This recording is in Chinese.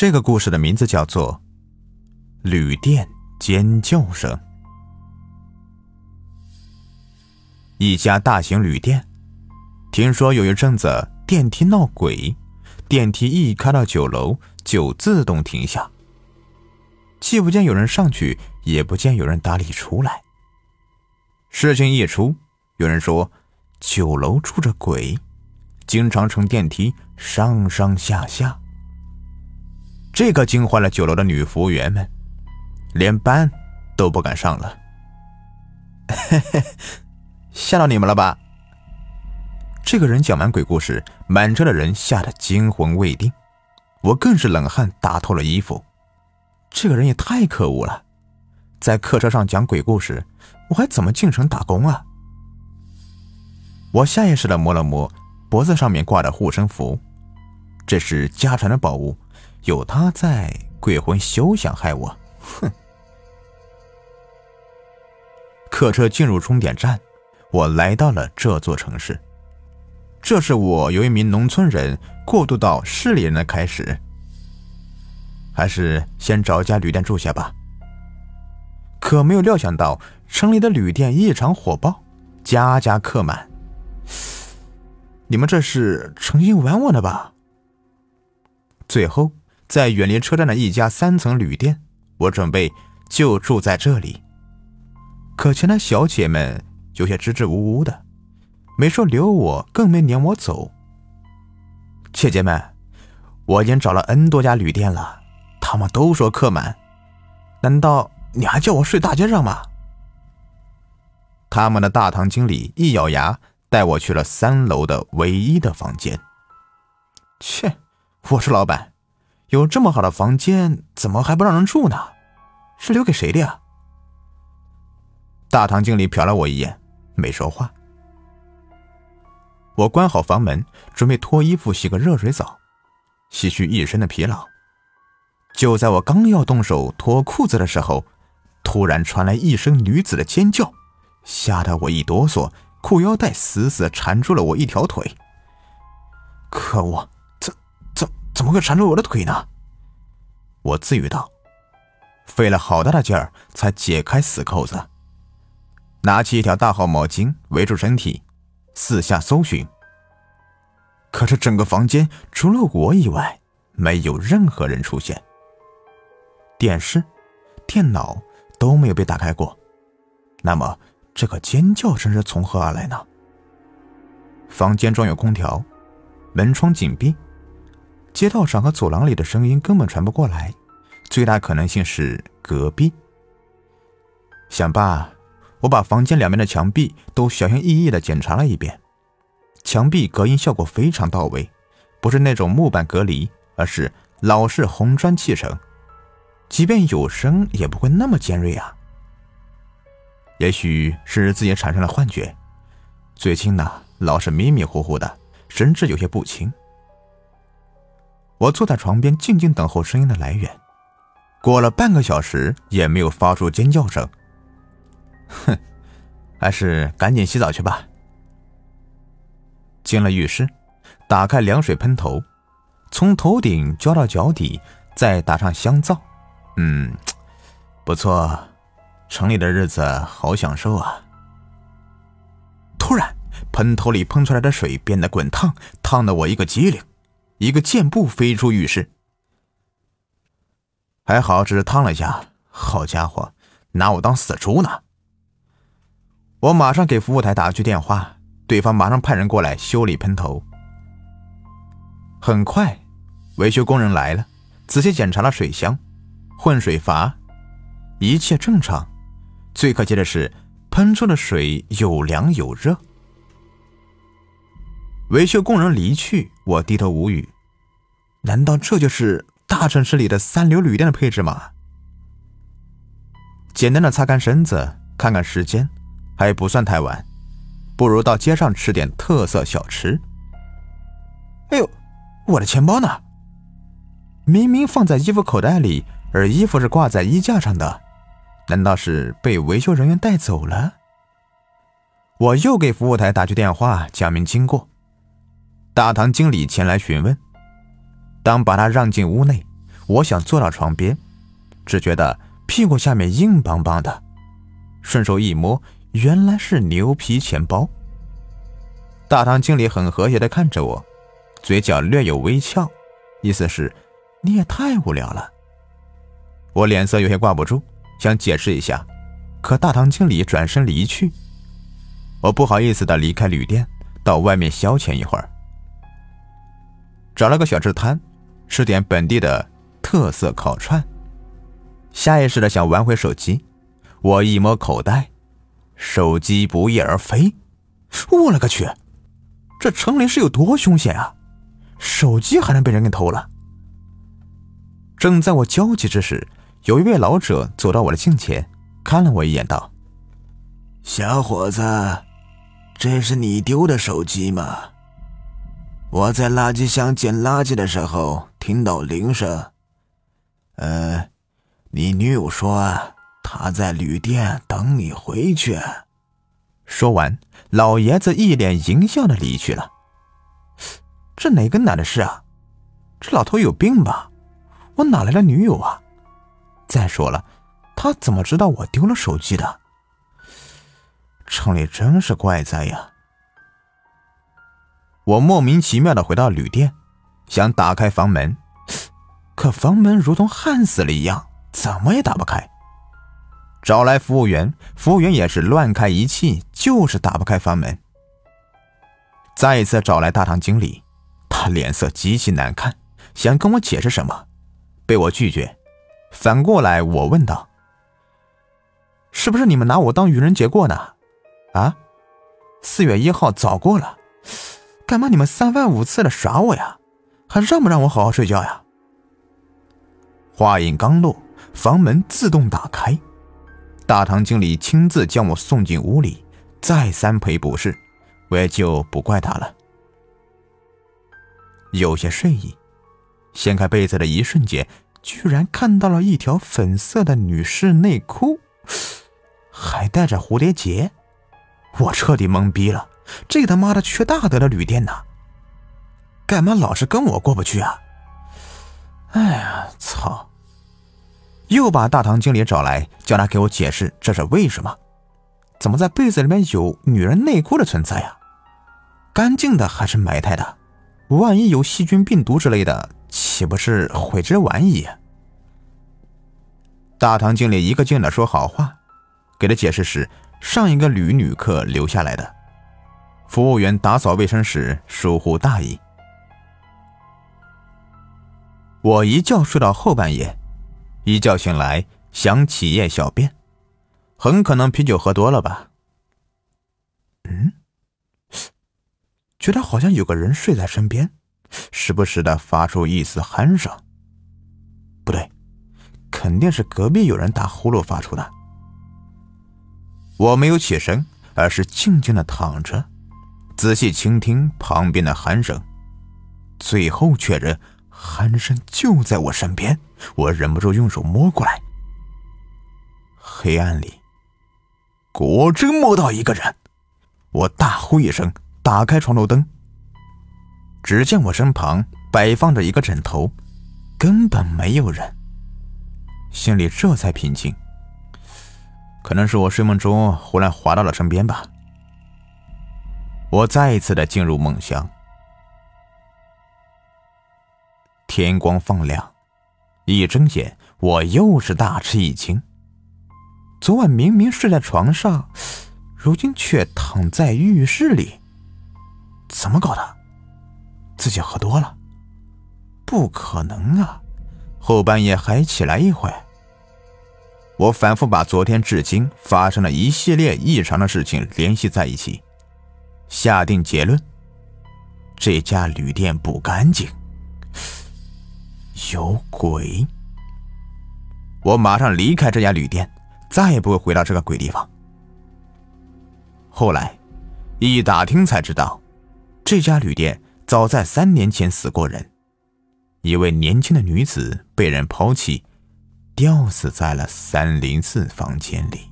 这个故事的名字叫做《旅店尖叫声》。一家大型旅店，听说有一阵子电梯闹鬼，电梯一开到九楼就自动停下，既不见有人上去，也不见有人打理出来。事情一出，有人说九楼住着鬼，经常乘电梯上上下下。这可惊坏了酒楼的女服务员们，连班都不敢上了。吓到你们了吧？这个人讲完鬼故事，满车的人吓得惊魂未定，我更是冷汗打透了衣服。这个人也太可恶了，在客车上讲鬼故事，我还怎么进城打工啊？我下意识的摸了摸脖子上面挂的护身符，这是家传的宝物。有他在，鬼魂休想害我！哼！客车进入终点站，我来到了这座城市。这是我由一名农村人过渡到市里人的开始。还是先找家旅店住下吧。可没有料想到，城里的旅店异常火爆，家家客满。你们这是诚心玩我的吧？最后。在远离车站的一家三层旅店，我准备就住在这里。可前台小姐们有些支支吾吾的，没说留我，更没撵我走。姐姐们，我已经找了 N 多家旅店了，他们都说客满，难道你还叫我睡大街上吗？他们的大堂经理一咬牙，带我去了三楼的唯一的房间。切，我是老板。有这么好的房间，怎么还不让人住呢？是留给谁的呀？大堂经理瞟了我一眼，没说话。我关好房门，准备脱衣服洗个热水澡，洗去一身的疲劳。就在我刚要动手脱裤子的时候，突然传来一声女子的尖叫，吓得我一哆嗦，裤腰带死死缠住了我一条腿。可恶！怎么会缠住我的腿呢？我自语道，费了好大的劲儿才解开死扣子，拿起一条大号毛巾围住身体，四下搜寻。可是整个房间除了我以外，没有任何人出现，电视、电脑都没有被打开过。那么这个尖叫声是从何而来呢？房间装有空调，门窗紧闭。街道上和走廊里的声音根本传不过来，最大可能性是隔壁。想罢，我把房间两边的墙壁都小心翼翼地检查了一遍，墙壁隔音效果非常到位，不是那种木板隔离，而是老式红砖砌成，即便有声也不会那么尖锐啊。也许是自己产生了幻觉，最近呢老是迷迷糊糊的，神志有些不清。我坐在床边，静静等候声音的来源。过了半个小时，也没有发出尖叫声。哼，还是赶紧洗澡去吧。进了浴室，打开凉水喷头，从头顶浇到脚底，再打上香皂。嗯，不错，城里的日子好享受啊。突然，喷头里喷出来的水变得滚烫，烫得我一个机灵。一个箭步飞出浴室，还好只是烫了一下。好家伙，拿我当死猪呢！我马上给服务台打去电话，对方马上派人过来修理喷头。很快，维修工人来了，仔细检查了水箱、混水阀，一切正常。最可气的是，喷出的水有凉有热。维修工人离去，我低头无语。难道这就是大城市里的三流旅店的配置吗？简单的擦干身子，看看时间，还不算太晚，不如到街上吃点特色小吃。哎呦，我的钱包呢？明明放在衣服口袋里，而衣服是挂在衣架上的，难道是被维修人员带走了？我又给服务台打去电话，讲明经过。大堂经理前来询问。当把他让进屋内，我想坐到床边，只觉得屁股下面硬邦邦的，顺手一摸，原来是牛皮钱包。大堂经理很和谐的看着我，嘴角略有微翘，意思是你也太无聊了。我脸色有些挂不住，想解释一下，可大堂经理转身离去，我不好意思的离开旅店，到外面消遣一会儿，找了个小吃摊，吃点本地的特色烤串。下意识的想玩会手机，我一摸口袋，手机不翼而飞。我勒个去！这城里是有多凶险啊！手机还能被人给偷了。正在我焦急之时，有一位老者走到我的近前，看了我一眼，道：“小伙子，这是你丢的手机吗？我在垃圾箱捡垃圾的时候听到铃声。呃，你女友说她在旅店等你回去。”说完，老爷子一脸淫笑的离去了。这哪跟哪的事啊？这老头有病吧？我哪来的女友啊？再说了，他怎么知道我丢了手机的？城里真是怪哉呀！我莫名其妙的回到旅店，想打开房门，可房门如同焊死了一样，怎么也打不开。找来服务员，服务员也是乱开一气，就是打不开房门。再一次找来大堂经理，他脸色极其难看，想跟我解释什么，被我拒绝。反过来，我问道：“是不是你们拿我当愚人节过呢？啊，四月一号早过了，干嘛你们三番五次的耍我呀？还让不让我好好睡觉呀？”话音刚落，房门自动打开。大堂经理亲自将我送进屋里，再三赔不是，我也就不怪他了。有些睡意，掀开被子的一瞬间，居然看到了一条粉色的女士内裤，还带着蝴蝶结，我彻底懵逼了。这他妈的缺大德的旅店呢？干嘛老是跟我过不去啊？哎呀，操！又把大堂经理找来，叫他给我解释这是为什么？怎么在被子里面有女人内裤的存在呀？干净的还是埋汰的？万一有细菌、病毒之类的，岂不是悔之晚矣？大堂经理一个劲的说好话，给他解释是上一个女旅客留下来的，服务员打扫卫生时疏忽大意。我一觉睡到后半夜。一觉醒来，想起夜小便，很可能啤酒喝多了吧。嗯，觉得好像有个人睡在身边，时不时的发出一丝鼾声。不对，肯定是隔壁有人打呼噜发出的。我没有起身，而是静静的躺着，仔细倾听旁边的鼾声，最后确认。鼾声就在我身边，我忍不住用手摸过来。黑暗里，果真摸到一个人。我大呼一声，打开床头灯。只见我身旁摆放着一个枕头，根本没有人。心里这才平静。可能是我睡梦中忽然滑到了身边吧。我再一次的进入梦乡。天光放亮，一睁眼，我又是大吃一惊。昨晚明明睡在床上，如今却躺在浴室里，怎么搞的？自己喝多了？不可能啊！后半夜还起来一回。我反复把昨天至今发生的一系列异常的事情联系在一起，下定结论：这家旅店不干净。有鬼！我马上离开这家旅店，再也不会回到这个鬼地方。后来一打听才知道，这家旅店早在三年前死过人，一位年轻的女子被人抛弃，吊死在了三零四房间里。